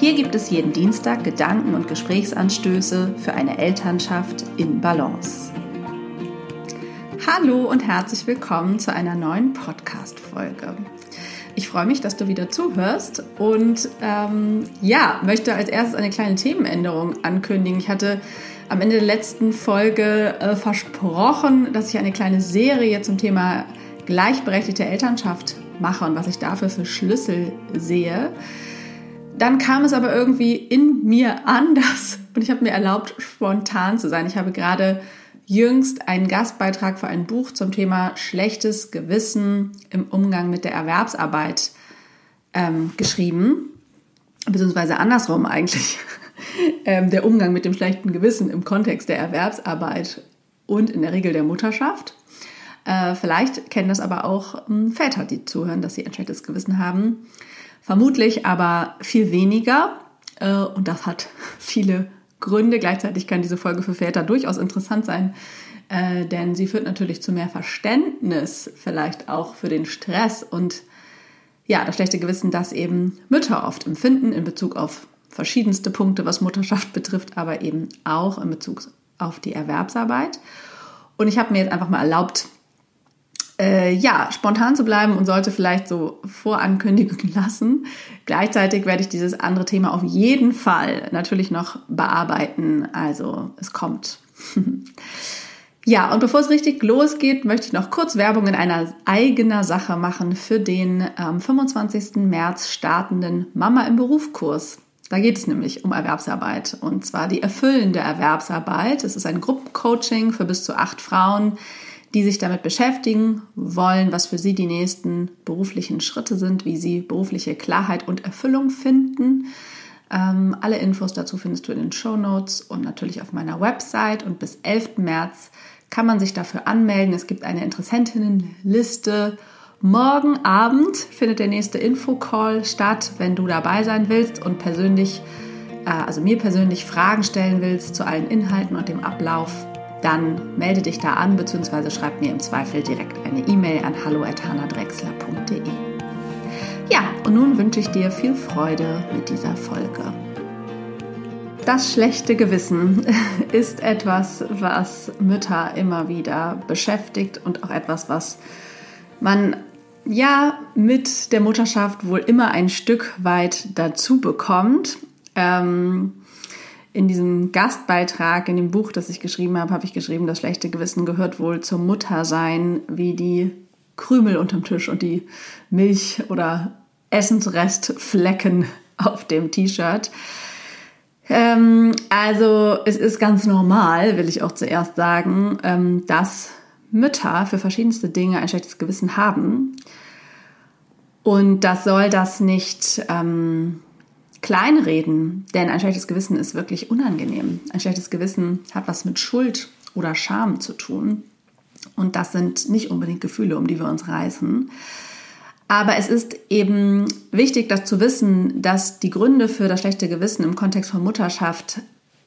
Hier gibt es jeden Dienstag Gedanken und Gesprächsanstöße für eine Elternschaft in Balance. Hallo und herzlich willkommen zu einer neuen Podcast-Folge. Ich freue mich, dass du wieder zuhörst und ähm, ja, möchte als erstes eine kleine Themenänderung ankündigen. Ich hatte am Ende der letzten Folge äh, versprochen, dass ich eine kleine Serie zum Thema gleichberechtigte Elternschaft mache und was ich dafür für Schlüssel sehe. Dann kam es aber irgendwie in mir anders und ich habe mir erlaubt, spontan zu sein. Ich habe gerade jüngst einen Gastbeitrag für ein Buch zum Thema schlechtes Gewissen im Umgang mit der Erwerbsarbeit ähm, geschrieben, beziehungsweise andersrum eigentlich. ähm, der Umgang mit dem schlechten Gewissen im Kontext der Erwerbsarbeit und in der Regel der Mutterschaft. Äh, vielleicht kennen das aber auch ähm, Väter, die zuhören, dass sie ein schlechtes Gewissen haben. Vermutlich aber viel weniger. Äh, und das hat viele Gründe. Gleichzeitig kann diese Folge für Väter durchaus interessant sein, äh, denn sie führt natürlich zu mehr Verständnis, vielleicht auch für den Stress und ja, das schlechte Gewissen, das eben Mütter oft empfinden in Bezug auf verschiedenste Punkte, was Mutterschaft betrifft, aber eben auch in Bezug auf die Erwerbsarbeit. Und ich habe mir jetzt einfach mal erlaubt, äh, ja, spontan zu bleiben und sollte vielleicht so vorankündigen lassen. Gleichzeitig werde ich dieses andere Thema auf jeden Fall natürlich noch bearbeiten. Also es kommt. ja, und bevor es richtig losgeht, möchte ich noch kurz Werbung in einer eigener Sache machen für den am 25. März startenden Mama im Berufskurs. Da geht es nämlich um Erwerbsarbeit und zwar die erfüllende Erwerbsarbeit. Es ist ein Gruppencoaching für bis zu acht Frauen, die sich damit beschäftigen wollen, was für sie die nächsten beruflichen Schritte sind, wie sie berufliche Klarheit und Erfüllung finden. Ähm, alle Infos dazu findest du in den Show Notes und natürlich auf meiner Website. Und bis 11. März kann man sich dafür anmelden. Es gibt eine Interessentinnenliste. Morgen Abend findet der nächste Infocall statt, wenn du dabei sein willst und persönlich, äh, also mir persönlich Fragen stellen willst zu allen Inhalten und dem Ablauf dann melde dich da an bzw. schreib mir im Zweifel direkt eine E-Mail an hallo@hannadrexler.de. Ja, und nun wünsche ich dir viel Freude mit dieser Folge. Das schlechte Gewissen ist etwas, was Mütter immer wieder beschäftigt und auch etwas, was man ja mit der Mutterschaft wohl immer ein Stück weit dazu bekommt. Ähm, in diesem Gastbeitrag, in dem Buch, das ich geschrieben habe, habe ich geschrieben, das schlechte Gewissen gehört wohl zum Muttersein wie die Krümel unterm Tisch und die Milch- oder Essensrestflecken auf dem T-Shirt. Ähm, also es ist ganz normal, will ich auch zuerst sagen, ähm, dass Mütter für verschiedenste Dinge ein schlechtes Gewissen haben. Und das soll das nicht ähm, kleinreden, denn ein schlechtes Gewissen ist wirklich unangenehm. Ein schlechtes Gewissen hat was mit Schuld oder Scham zu tun. Und das sind nicht unbedingt Gefühle, um die wir uns reißen. Aber es ist eben wichtig, das zu wissen, dass die Gründe für das schlechte Gewissen im Kontext von Mutterschaft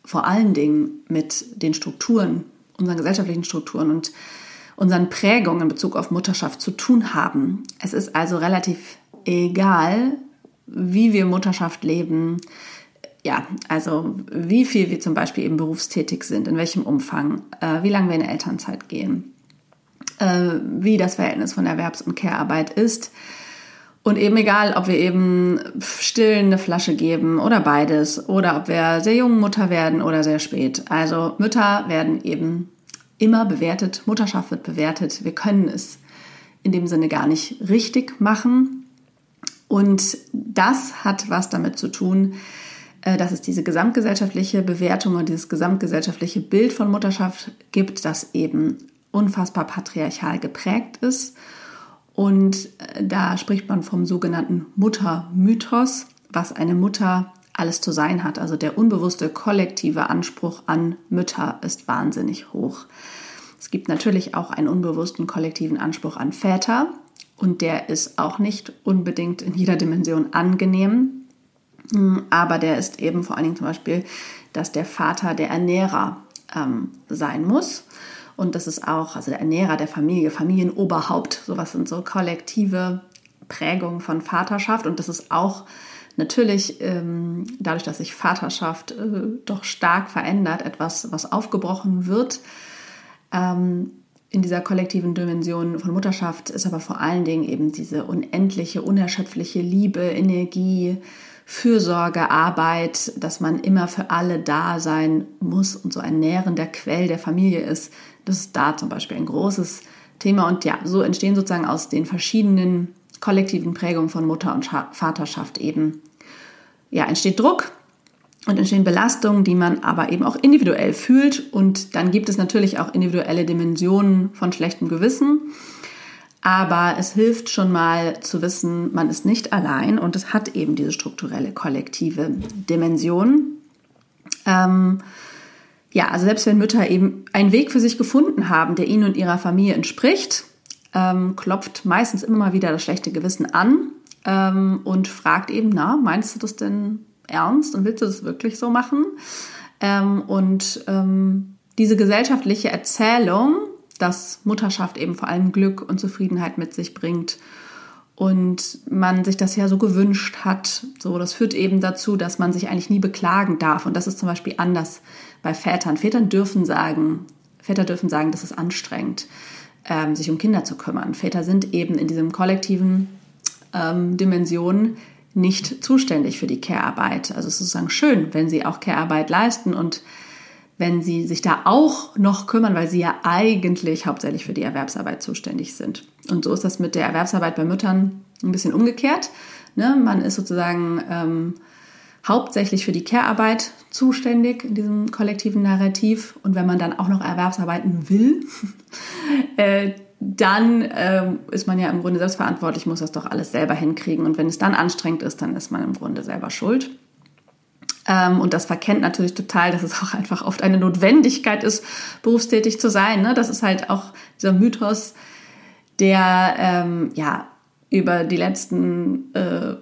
vor allen Dingen mit den Strukturen, unseren gesellschaftlichen Strukturen und unseren Prägungen in Bezug auf Mutterschaft zu tun haben. Es ist also relativ egal, wie wir Mutterschaft leben, ja, also wie viel wir zum Beispiel eben berufstätig sind, in welchem Umfang, äh, wie lange wir in Elternzeit gehen, äh, wie das Verhältnis von Erwerbs- und Care-Arbeit ist. Und eben egal, ob wir eben stillen eine Flasche geben oder beides, oder ob wir sehr jung Mutter werden oder sehr spät. Also Mütter werden eben immer bewertet, Mutterschaft wird bewertet. Wir können es in dem Sinne gar nicht richtig machen. Und das hat was damit zu tun, äh, dass es diese gesamtgesellschaftliche Bewertung und dieses gesamtgesellschaftliche Bild von Mutterschaft gibt, das eben unfassbar patriarchal geprägt ist. Und äh, da spricht man vom sogenannten Muttermythos, was eine Mutter alles zu sein hat. Also der unbewusste kollektive Anspruch an Mütter ist wahnsinnig hoch. Es gibt natürlich auch einen unbewussten kollektiven Anspruch an Väter und der ist auch nicht unbedingt in jeder Dimension angenehm, hm, aber der ist eben vor allen Dingen zum Beispiel, dass der Vater der Ernährer ähm, sein muss. Und das ist auch, also der Ernährer der Familie, Familienoberhaupt, sowas sind so kollektive Prägungen von Vaterschaft. Und das ist auch natürlich ähm, dadurch, dass sich Vaterschaft äh, doch stark verändert, etwas, was aufgebrochen wird. Ähm, in dieser kollektiven Dimension von Mutterschaft ist aber vor allen Dingen eben diese unendliche, unerschöpfliche Liebe, Energie, Fürsorge, Arbeit, dass man immer für alle da sein muss und so ein nährender Quell der Familie ist. Das ist da zum Beispiel ein großes Thema. Und ja, so entstehen sozusagen aus den verschiedenen kollektiven Prägungen von Mutter und Vaterschaft eben, ja, entsteht Druck und entstehen Belastungen, die man aber eben auch individuell fühlt. Und dann gibt es natürlich auch individuelle Dimensionen von schlechtem Gewissen. Aber es hilft schon mal zu wissen, man ist nicht allein und es hat eben diese strukturelle kollektive Dimension. Ähm, ja, also selbst wenn Mütter eben einen Weg für sich gefunden haben, der ihnen und ihrer Familie entspricht, ähm, klopft meistens immer mal wieder das schlechte Gewissen an ähm, und fragt eben, na, meinst du das denn ernst und willst du das wirklich so machen? Ähm, und ähm, diese gesellschaftliche Erzählung, dass Mutterschaft eben vor allem Glück und Zufriedenheit mit sich bringt und man sich das ja so gewünscht hat, so das führt eben dazu, dass man sich eigentlich nie beklagen darf und das ist zum Beispiel anders bei Vätern. Vätern dürfen sagen, Väter dürfen sagen, das ist anstrengend, ähm, sich um Kinder zu kümmern. Väter sind eben in diesem kollektiven ähm, Dimension nicht zuständig für die Care-Arbeit. Also es ist sozusagen schön, wenn sie auch Care-Arbeit leisten und wenn sie sich da auch noch kümmern, weil sie ja eigentlich hauptsächlich für die Erwerbsarbeit zuständig sind. Und so ist das mit der Erwerbsarbeit bei Müttern ein bisschen umgekehrt. Ne? Man ist sozusagen ähm, hauptsächlich für die Care-Arbeit zuständig in diesem kollektiven Narrativ. Und wenn man dann auch noch Erwerbsarbeiten will, äh, dann äh, ist man ja im Grunde selbstverantwortlich, muss das doch alles selber hinkriegen. Und wenn es dann anstrengend ist, dann ist man im Grunde selber schuld. Ähm, und das verkennt natürlich total, dass es auch einfach oft eine Notwendigkeit ist, berufstätig zu sein. Ne? Das ist halt auch dieser Mythos, der ähm, ja über die letzten äh,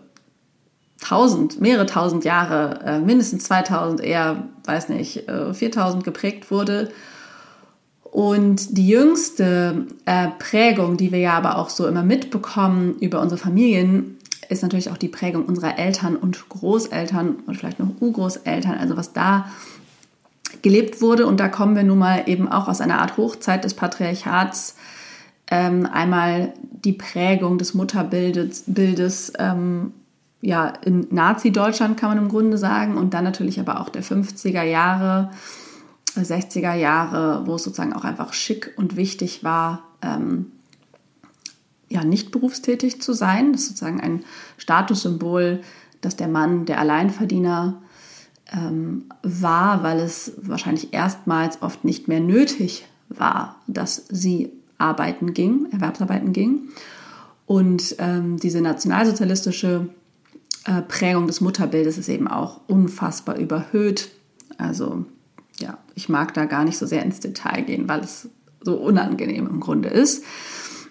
tausend, mehrere tausend Jahre, äh, mindestens 2000, eher, weiß nicht, äh, 4000 geprägt wurde und die jüngste äh, Prägung, die wir ja aber auch so immer mitbekommen über unsere Familien, ist natürlich auch die Prägung unserer Eltern und Großeltern und vielleicht noch Urgroßeltern, also was da gelebt wurde. Und da kommen wir nun mal eben auch aus einer Art Hochzeit des Patriarchats. Ähm, einmal die Prägung des Mutterbildes Bildes, ähm, ja, in Nazi-Deutschland kann man im Grunde sagen, und dann natürlich aber auch der 50er Jahre 60er Jahre, wo es sozusagen auch einfach schick und wichtig war, ähm, ja, nicht berufstätig zu sein. Das ist sozusagen ein Statussymbol, dass der Mann der Alleinverdiener ähm, war, weil es wahrscheinlich erstmals oft nicht mehr nötig war, dass sie arbeiten ging, Erwerbsarbeiten ging. Und ähm, diese nationalsozialistische äh, Prägung des Mutterbildes ist eben auch unfassbar überhöht. Also ja, ich mag da gar nicht so sehr ins Detail gehen, weil es so unangenehm im Grunde ist.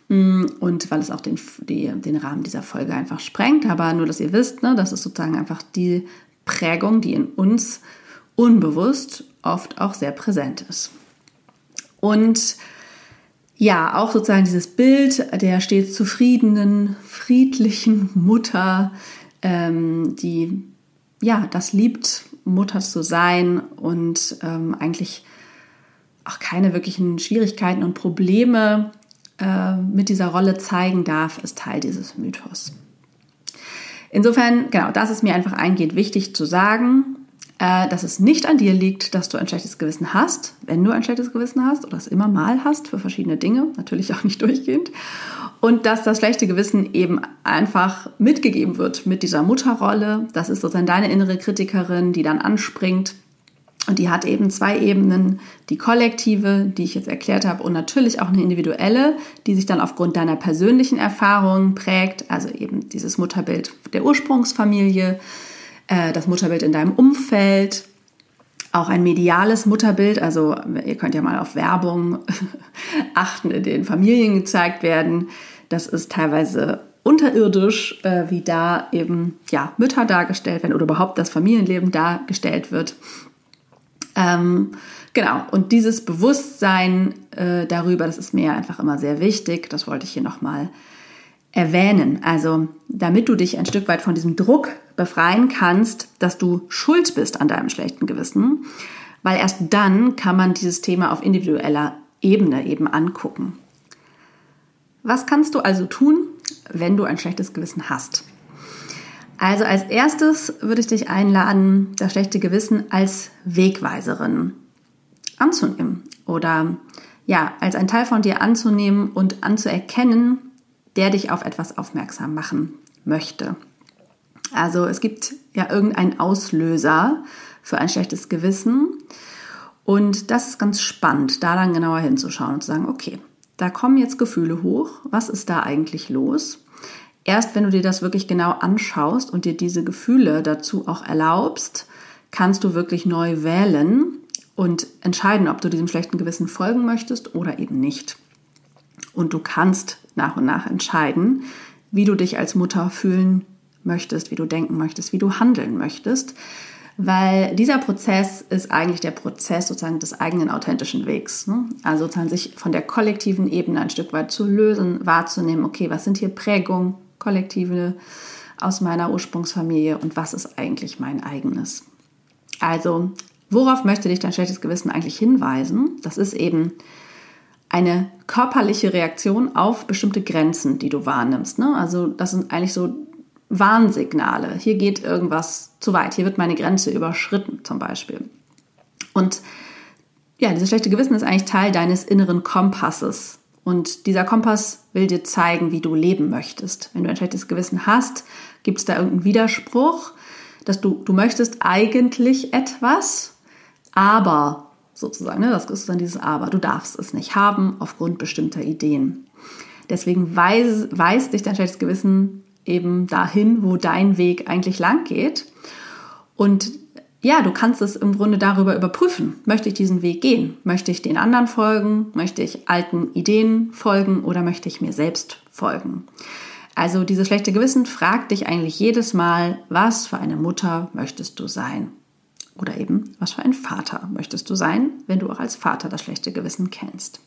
Mm, und weil es auch den, die, den Rahmen dieser Folge einfach sprengt. Aber nur, dass ihr wisst, ne, das ist sozusagen einfach die Prägung, die in uns unbewusst oft auch sehr präsent ist. Und ja, auch sozusagen dieses Bild der stets zufriedenen, friedlichen Mutter, ähm, die ja das liebt, Mutter zu sein und ähm, eigentlich auch keine wirklichen Schwierigkeiten und Probleme äh, mit dieser Rolle zeigen darf, ist Teil dieses Mythos. Insofern, genau, das ist mir einfach eingeht, wichtig zu sagen, äh, dass es nicht an dir liegt, dass du ein schlechtes Gewissen hast, wenn du ein schlechtes Gewissen hast oder es immer mal hast für verschiedene Dinge, natürlich auch nicht durchgehend. Und dass das schlechte Gewissen eben einfach mitgegeben wird mit dieser Mutterrolle. Das ist sozusagen deine innere Kritikerin, die dann anspringt. Und die hat eben zwei Ebenen, die kollektive, die ich jetzt erklärt habe, und natürlich auch eine individuelle, die sich dann aufgrund deiner persönlichen Erfahrungen prägt, also eben dieses Mutterbild der Ursprungsfamilie, äh, das Mutterbild in deinem Umfeld, auch ein mediales Mutterbild. Also ihr könnt ja mal auf Werbung achten, in denen Familien gezeigt werden. Das ist teilweise unterirdisch, äh, wie da eben ja, Mütter dargestellt werden oder überhaupt das Familienleben dargestellt wird. Ähm, genau, und dieses Bewusstsein äh, darüber, das ist mir einfach immer sehr wichtig. Das wollte ich hier nochmal erwähnen. Also, damit du dich ein Stück weit von diesem Druck befreien kannst, dass du schuld bist an deinem schlechten Gewissen, weil erst dann kann man dieses Thema auf individueller Ebene eben angucken. Was kannst du also tun, wenn du ein schlechtes Gewissen hast? Also als erstes würde ich dich einladen, das schlechte Gewissen als Wegweiserin anzunehmen oder ja, als ein Teil von dir anzunehmen und anzuerkennen, der dich auf etwas aufmerksam machen möchte. Also es gibt ja irgendeinen Auslöser für ein schlechtes Gewissen und das ist ganz spannend, da dann genauer hinzuschauen und zu sagen, okay, da kommen jetzt Gefühle hoch, was ist da eigentlich los? Erst wenn du dir das wirklich genau anschaust und dir diese Gefühle dazu auch erlaubst, kannst du wirklich neu wählen und entscheiden, ob du diesem schlechten Gewissen folgen möchtest oder eben nicht. Und du kannst nach und nach entscheiden, wie du dich als Mutter fühlen möchtest, wie du denken möchtest, wie du handeln möchtest. Weil dieser Prozess ist eigentlich der Prozess sozusagen des eigenen authentischen Wegs. Ne? Also sozusagen sich von der kollektiven Ebene ein Stück weit zu lösen, wahrzunehmen, okay, was sind hier Prägungen, Kollektive aus meiner Ursprungsfamilie und was ist eigentlich mein eigenes. Also, worauf möchte dich dein schlechtes Gewissen eigentlich hinweisen? Das ist eben eine körperliche Reaktion auf bestimmte Grenzen, die du wahrnimmst. Ne? Also, das sind eigentlich so Warnsignale. Hier geht irgendwas zu weit. Hier wird meine Grenze überschritten, zum Beispiel. Und ja, dieses schlechte Gewissen ist eigentlich Teil deines inneren Kompasses. Und dieser Kompass will dir zeigen, wie du leben möchtest. Wenn du ein schlechtes Gewissen hast, gibt es da irgendeinen Widerspruch, dass du, du möchtest eigentlich etwas, aber sozusagen, ne, das ist dann dieses Aber, du darfst es nicht haben aufgrund bestimmter Ideen. Deswegen weist weiß dich dein schlechtes Gewissen eben dahin, wo dein Weg eigentlich lang geht. Und ja, du kannst es im Grunde darüber überprüfen. Möchte ich diesen Weg gehen? Möchte ich den anderen folgen? Möchte ich alten Ideen folgen oder möchte ich mir selbst folgen? Also dieses schlechte Gewissen fragt dich eigentlich jedes Mal, was für eine Mutter möchtest du sein? Oder eben, was für ein Vater möchtest du sein, wenn du auch als Vater das schlechte Gewissen kennst?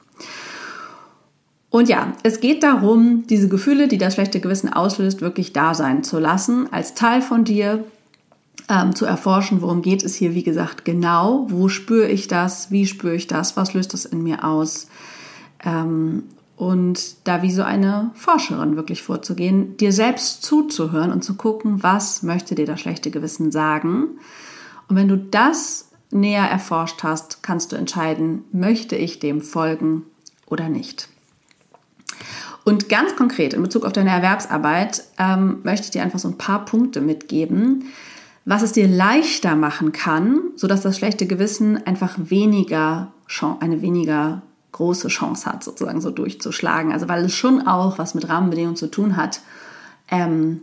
Und ja, es geht darum, diese Gefühle, die das schlechte Gewissen auslöst, wirklich da sein zu lassen, als Teil von dir, ähm, zu erforschen, worum geht es hier, wie gesagt, genau, wo spüre ich das, wie spüre ich das, was löst das in mir aus. Ähm, und da wie so eine Forscherin wirklich vorzugehen, dir selbst zuzuhören und zu gucken, was möchte dir das schlechte Gewissen sagen. Und wenn du das näher erforscht hast, kannst du entscheiden, möchte ich dem folgen oder nicht. Und ganz konkret in Bezug auf deine Erwerbsarbeit ähm, möchte ich dir einfach so ein paar Punkte mitgeben, was es dir leichter machen kann, sodass das schlechte Gewissen einfach weniger, eine weniger große Chance hat, sozusagen so durchzuschlagen. Also weil es schon auch was mit Rahmenbedingungen zu tun hat, ähm,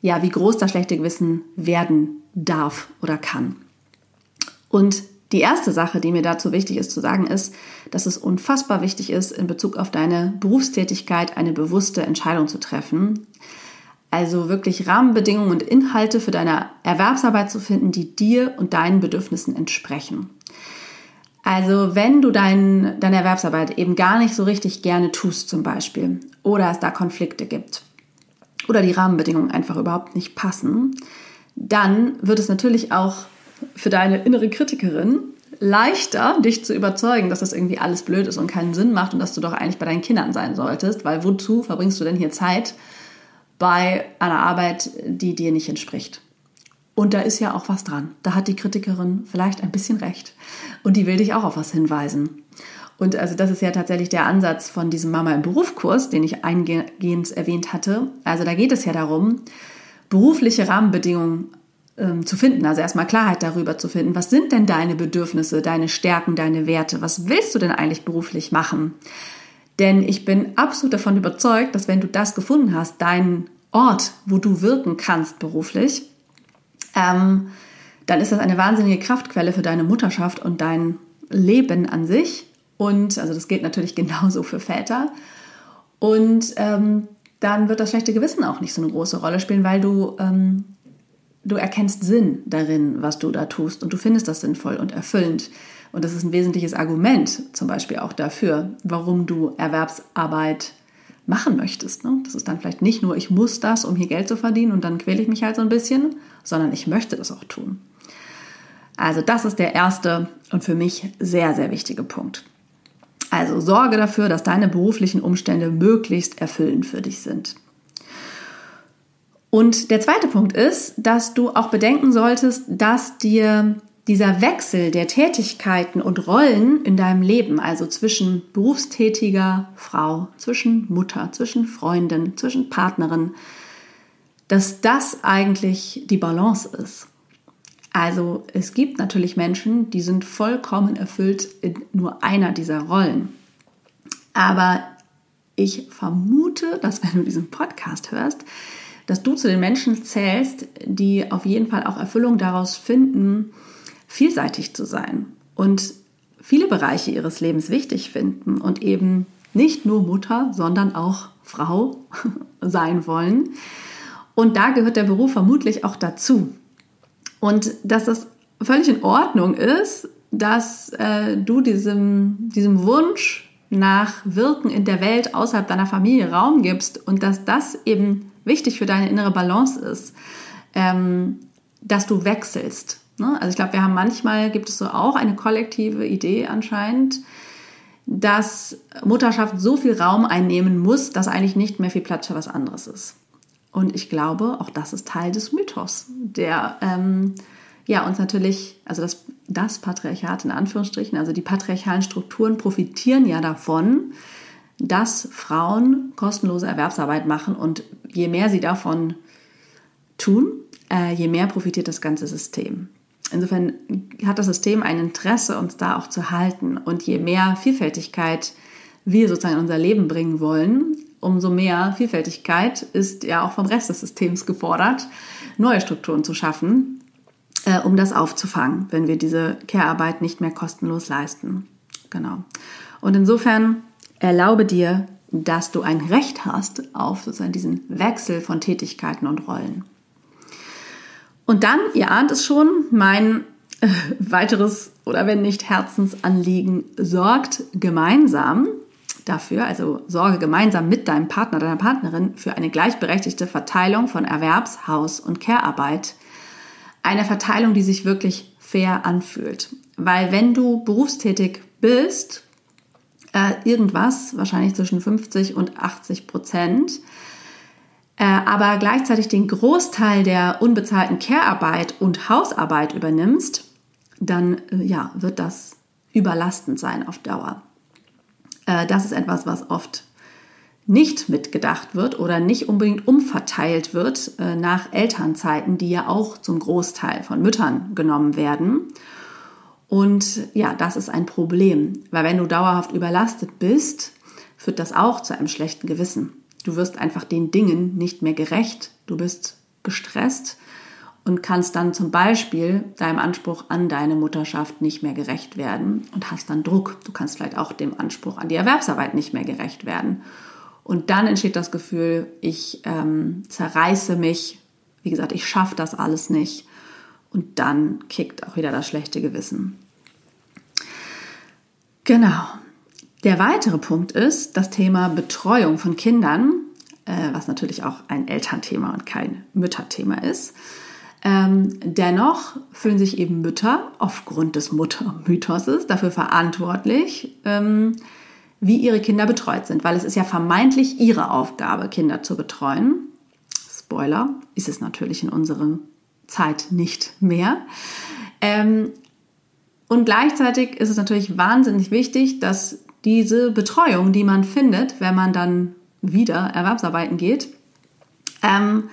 ja, wie groß das schlechte Gewissen werden darf oder kann. Und die erste Sache, die mir dazu wichtig ist zu sagen, ist, dass es unfassbar wichtig ist, in Bezug auf deine Berufstätigkeit eine bewusste Entscheidung zu treffen. Also wirklich Rahmenbedingungen und Inhalte für deine Erwerbsarbeit zu finden, die dir und deinen Bedürfnissen entsprechen. Also wenn du dein, deine Erwerbsarbeit eben gar nicht so richtig gerne tust zum Beispiel oder es da Konflikte gibt oder die Rahmenbedingungen einfach überhaupt nicht passen, dann wird es natürlich auch für deine innere Kritikerin leichter, dich zu überzeugen, dass das irgendwie alles blöd ist und keinen Sinn macht und dass du doch eigentlich bei deinen Kindern sein solltest, weil wozu verbringst du denn hier Zeit, bei einer Arbeit, die dir nicht entspricht. Und da ist ja auch was dran. Da hat die Kritikerin vielleicht ein bisschen recht. Und die will dich auch auf was hinweisen. Und also das ist ja tatsächlich der Ansatz von diesem Mama im Berufskurs, den ich eingehend erwähnt hatte. Also da geht es ja darum, berufliche Rahmenbedingungen ähm, zu finden. Also erstmal Klarheit darüber zu finden. Was sind denn deine Bedürfnisse, deine Stärken, deine Werte? Was willst du denn eigentlich beruflich machen? Denn ich bin absolut davon überzeugt, dass wenn du das gefunden hast, deinen Ort, wo du wirken kannst beruflich, ähm, dann ist das eine wahnsinnige Kraftquelle für deine Mutterschaft und dein Leben an sich. Und also das gilt natürlich genauso für Väter. Und ähm, dann wird das schlechte Gewissen auch nicht so eine große Rolle spielen, weil du, ähm, du erkennst Sinn darin, was du da tust und du findest das sinnvoll und erfüllend. Und das ist ein wesentliches Argument zum Beispiel auch dafür, warum du Erwerbsarbeit machen möchtest. Ne? Das ist dann vielleicht nicht nur, ich muss das, um hier Geld zu verdienen und dann quäle ich mich halt so ein bisschen, sondern ich möchte das auch tun. Also das ist der erste und für mich sehr, sehr wichtige Punkt. Also sorge dafür, dass deine beruflichen Umstände möglichst erfüllend für dich sind. Und der zweite Punkt ist, dass du auch bedenken solltest, dass dir dieser Wechsel der Tätigkeiten und Rollen in deinem Leben, also zwischen berufstätiger Frau, zwischen Mutter, zwischen Freundin, zwischen Partnerin, dass das eigentlich die Balance ist. Also es gibt natürlich Menschen, die sind vollkommen erfüllt in nur einer dieser Rollen. Aber ich vermute, dass wenn du diesen Podcast hörst, dass du zu den Menschen zählst, die auf jeden Fall auch Erfüllung daraus finden, vielseitig zu sein und viele Bereiche ihres Lebens wichtig finden und eben nicht nur Mutter, sondern auch Frau sein wollen. Und da gehört der Beruf vermutlich auch dazu. Und dass das völlig in Ordnung ist, dass äh, du diesem, diesem Wunsch nach Wirken in der Welt außerhalb deiner Familie Raum gibst und dass das eben wichtig für deine innere Balance ist, ähm, dass du wechselst. Ne? Also ich glaube, wir haben manchmal, gibt es so auch eine kollektive Idee anscheinend, dass Mutterschaft so viel Raum einnehmen muss, dass eigentlich nicht mehr viel Platz für was anderes ist. Und ich glaube, auch das ist Teil des Mythos, der ähm, ja uns natürlich, also das, das Patriarchat in Anführungsstrichen, also die patriarchalen Strukturen profitieren ja davon, dass Frauen kostenlose Erwerbsarbeit machen und je mehr sie davon tun, äh, je mehr profitiert das ganze System. Insofern hat das System ein Interesse, uns da auch zu halten. Und je mehr Vielfältigkeit wir sozusagen in unser Leben bringen wollen, umso mehr Vielfältigkeit ist ja auch vom Rest des Systems gefordert, neue Strukturen zu schaffen, äh, um das aufzufangen, wenn wir diese Care-Arbeit nicht mehr kostenlos leisten. Genau. Und insofern erlaube dir, dass du ein Recht hast auf sozusagen diesen Wechsel von Tätigkeiten und Rollen. Und dann, ihr ahnt es schon, mein äh, weiteres oder wenn nicht Herzensanliegen sorgt gemeinsam dafür, also sorge gemeinsam mit deinem Partner, deiner Partnerin für eine gleichberechtigte Verteilung von Erwerbs-, Haus- und Care-Arbeit. Eine Verteilung, die sich wirklich fair anfühlt. Weil wenn du berufstätig bist, äh, irgendwas, wahrscheinlich zwischen 50 und 80 Prozent, äh, aber gleichzeitig den Großteil der unbezahlten Care-Arbeit und Hausarbeit übernimmst, dann äh, ja, wird das überlastend sein auf Dauer. Äh, das ist etwas, was oft nicht mitgedacht wird oder nicht unbedingt umverteilt wird nach Elternzeiten, die ja auch zum Großteil von Müttern genommen werden. Und ja, das ist ein Problem, weil wenn du dauerhaft überlastet bist, führt das auch zu einem schlechten Gewissen. Du wirst einfach den Dingen nicht mehr gerecht, du bist gestresst und kannst dann zum Beispiel deinem Anspruch an deine Mutterschaft nicht mehr gerecht werden und hast dann Druck. Du kannst vielleicht auch dem Anspruch an die Erwerbsarbeit nicht mehr gerecht werden. Und dann entsteht das Gefühl, ich ähm, zerreiße mich, wie gesagt, ich schaffe das alles nicht. Und dann kickt auch wieder das schlechte Gewissen. Genau. Der weitere Punkt ist das Thema Betreuung von Kindern, äh, was natürlich auch ein Elternthema und kein Mütterthema ist. Ähm, dennoch fühlen sich eben Mütter aufgrund des Muttermythoses dafür verantwortlich, ähm, wie ihre Kinder betreut sind, weil es ist ja vermeintlich ihre Aufgabe, Kinder zu betreuen. Spoiler, ist es natürlich in unserer Zeit nicht mehr. Ähm, und gleichzeitig ist es natürlich wahnsinnig wichtig, dass diese Betreuung, die man findet, wenn man dann wieder Erwerbsarbeiten geht, ähm,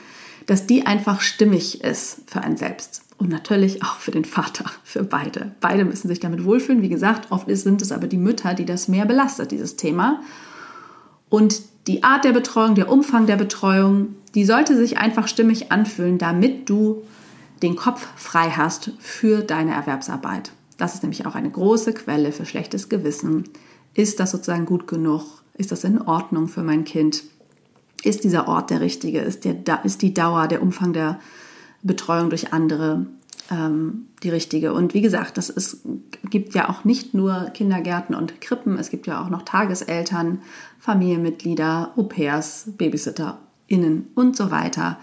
dass die einfach stimmig ist für einen selbst. Und natürlich auch für den Vater, für beide. Beide müssen sich damit wohlfühlen. Wie gesagt, oft sind es aber die Mütter, die das mehr belastet, dieses Thema. Und die Art der Betreuung, der Umfang der Betreuung, die sollte sich einfach stimmig anfühlen, damit du den Kopf frei hast für deine Erwerbsarbeit. Das ist nämlich auch eine große Quelle für schlechtes Gewissen. Ist das sozusagen gut genug? Ist das in Ordnung für mein Kind? Ist dieser Ort der richtige? Ist, der, ist die Dauer, der Umfang der Betreuung durch andere ähm, die richtige? Und wie gesagt, das ist, gibt ja auch nicht nur Kindergärten und Krippen, es gibt ja auch noch Tageseltern, Familienmitglieder, Au-pairs, BabysitterInnen und so weiter.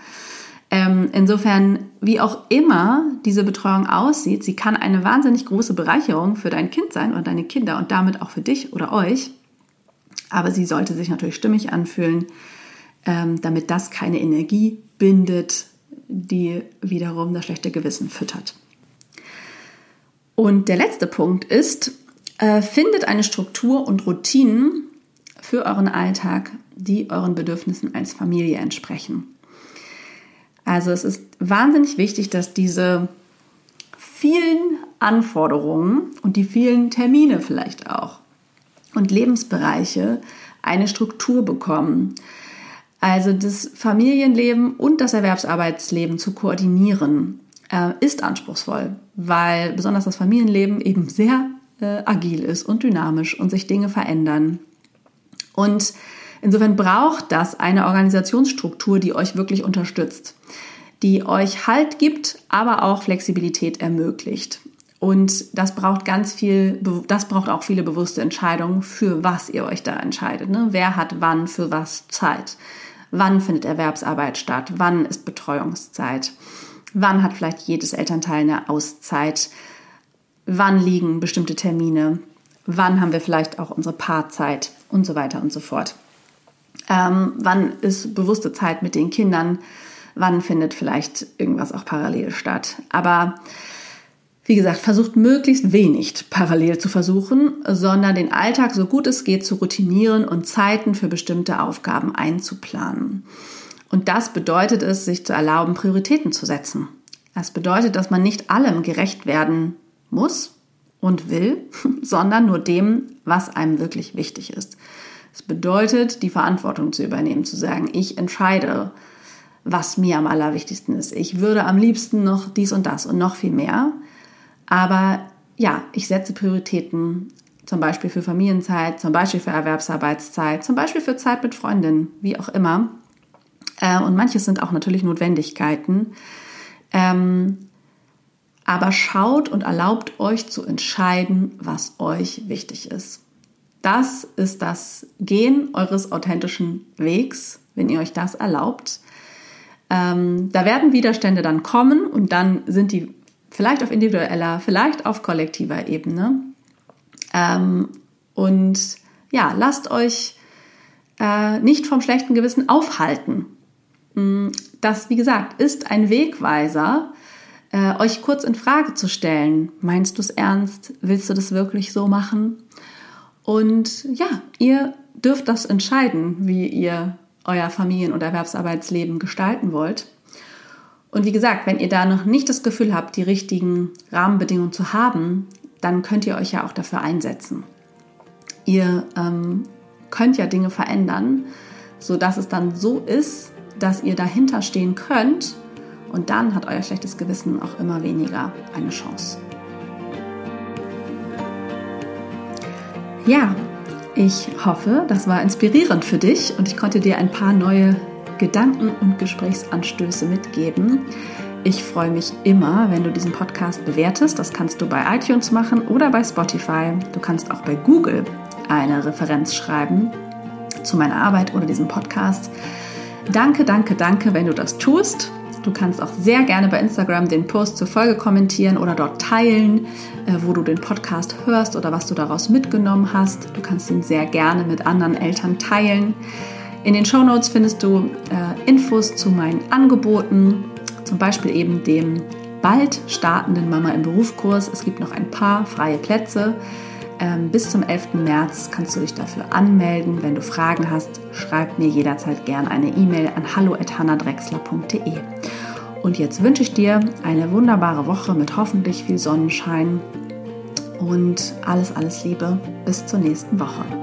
Ähm, insofern, wie auch immer diese Betreuung aussieht, sie kann eine wahnsinnig große Bereicherung für dein Kind sein oder deine Kinder und damit auch für dich oder euch. Aber sie sollte sich natürlich stimmig anfühlen, ähm, damit das keine Energie bindet, die wiederum das schlechte Gewissen füttert. Und der letzte Punkt ist, äh, findet eine Struktur und Routinen für euren Alltag, die euren Bedürfnissen als Familie entsprechen. Also es ist wahnsinnig wichtig, dass diese vielen Anforderungen und die vielen Termine vielleicht auch und Lebensbereiche eine Struktur bekommen. Also das Familienleben und das Erwerbsarbeitsleben zu koordinieren, äh, ist anspruchsvoll, weil besonders das Familienleben eben sehr äh, agil ist und dynamisch und sich Dinge verändern. Und Insofern braucht das eine Organisationsstruktur, die euch wirklich unterstützt, die euch Halt gibt, aber auch Flexibilität ermöglicht. Und das braucht ganz viel, das braucht auch viele bewusste Entscheidungen, für was ihr euch da entscheidet. Ne? Wer hat wann für was Zeit? Wann findet Erwerbsarbeit statt? Wann ist Betreuungszeit? Wann hat vielleicht jedes Elternteil eine Auszeit? Wann liegen bestimmte Termine? Wann haben wir vielleicht auch unsere Paarzeit? Und so weiter und so fort. Ähm, wann ist bewusste Zeit mit den Kindern? Wann findet vielleicht irgendwas auch parallel statt? Aber wie gesagt, versucht möglichst wenig parallel zu versuchen, sondern den Alltag so gut es geht zu routinieren und Zeiten für bestimmte Aufgaben einzuplanen. Und das bedeutet es, sich zu erlauben, Prioritäten zu setzen. Das bedeutet, dass man nicht allem gerecht werden muss und will, sondern nur dem, was einem wirklich wichtig ist. Es bedeutet, die Verantwortung zu übernehmen, zu sagen, ich entscheide, was mir am allerwichtigsten ist. Ich würde am liebsten noch dies und das und noch viel mehr. Aber ja, ich setze Prioritäten, zum Beispiel für Familienzeit, zum Beispiel für Erwerbsarbeitszeit, zum Beispiel für Zeit mit Freundinnen, wie auch immer. Äh, und manches sind auch natürlich Notwendigkeiten. Ähm, aber schaut und erlaubt euch zu entscheiden, was euch wichtig ist. Das ist das Gehen eures authentischen Wegs, wenn ihr euch das erlaubt. Ähm, da werden Widerstände dann kommen und dann sind die vielleicht auf individueller, vielleicht auf kollektiver Ebene. Ähm, und ja, lasst euch äh, nicht vom schlechten Gewissen aufhalten. Mm, das, wie gesagt, ist ein Wegweiser, äh, euch kurz in Frage zu stellen. Meinst du es ernst? Willst du das wirklich so machen? Und ja, ihr dürft das entscheiden, wie ihr euer Familien- und Erwerbsarbeitsleben gestalten wollt. Und wie gesagt, wenn ihr da noch nicht das Gefühl habt, die richtigen Rahmenbedingungen zu haben, dann könnt ihr euch ja auch dafür einsetzen. Ihr ähm, könnt ja Dinge verändern, sodass es dann so ist, dass ihr dahinter stehen könnt und dann hat euer schlechtes Gewissen auch immer weniger eine Chance. Ja, ich hoffe, das war inspirierend für dich und ich konnte dir ein paar neue Gedanken und Gesprächsanstöße mitgeben. Ich freue mich immer, wenn du diesen Podcast bewertest. Das kannst du bei iTunes machen oder bei Spotify. Du kannst auch bei Google eine Referenz schreiben zu meiner Arbeit oder diesem Podcast. Danke, danke, danke, wenn du das tust. Du kannst auch sehr gerne bei Instagram den Post zur Folge kommentieren oder dort teilen, äh, wo du den Podcast hörst oder was du daraus mitgenommen hast. Du kannst ihn sehr gerne mit anderen Eltern teilen. In den Show Notes findest du äh, Infos zu meinen Angeboten, zum Beispiel eben dem bald startenden Mama im Berufskurs. Es gibt noch ein paar freie Plätze. Ähm, bis zum 11. März kannst du dich dafür anmelden. Wenn du Fragen hast, schreib mir jederzeit gerne eine E-Mail an hallo@hannadrexler.de. Und jetzt wünsche ich dir eine wunderbare Woche mit hoffentlich viel Sonnenschein und alles, alles Liebe. Bis zur nächsten Woche.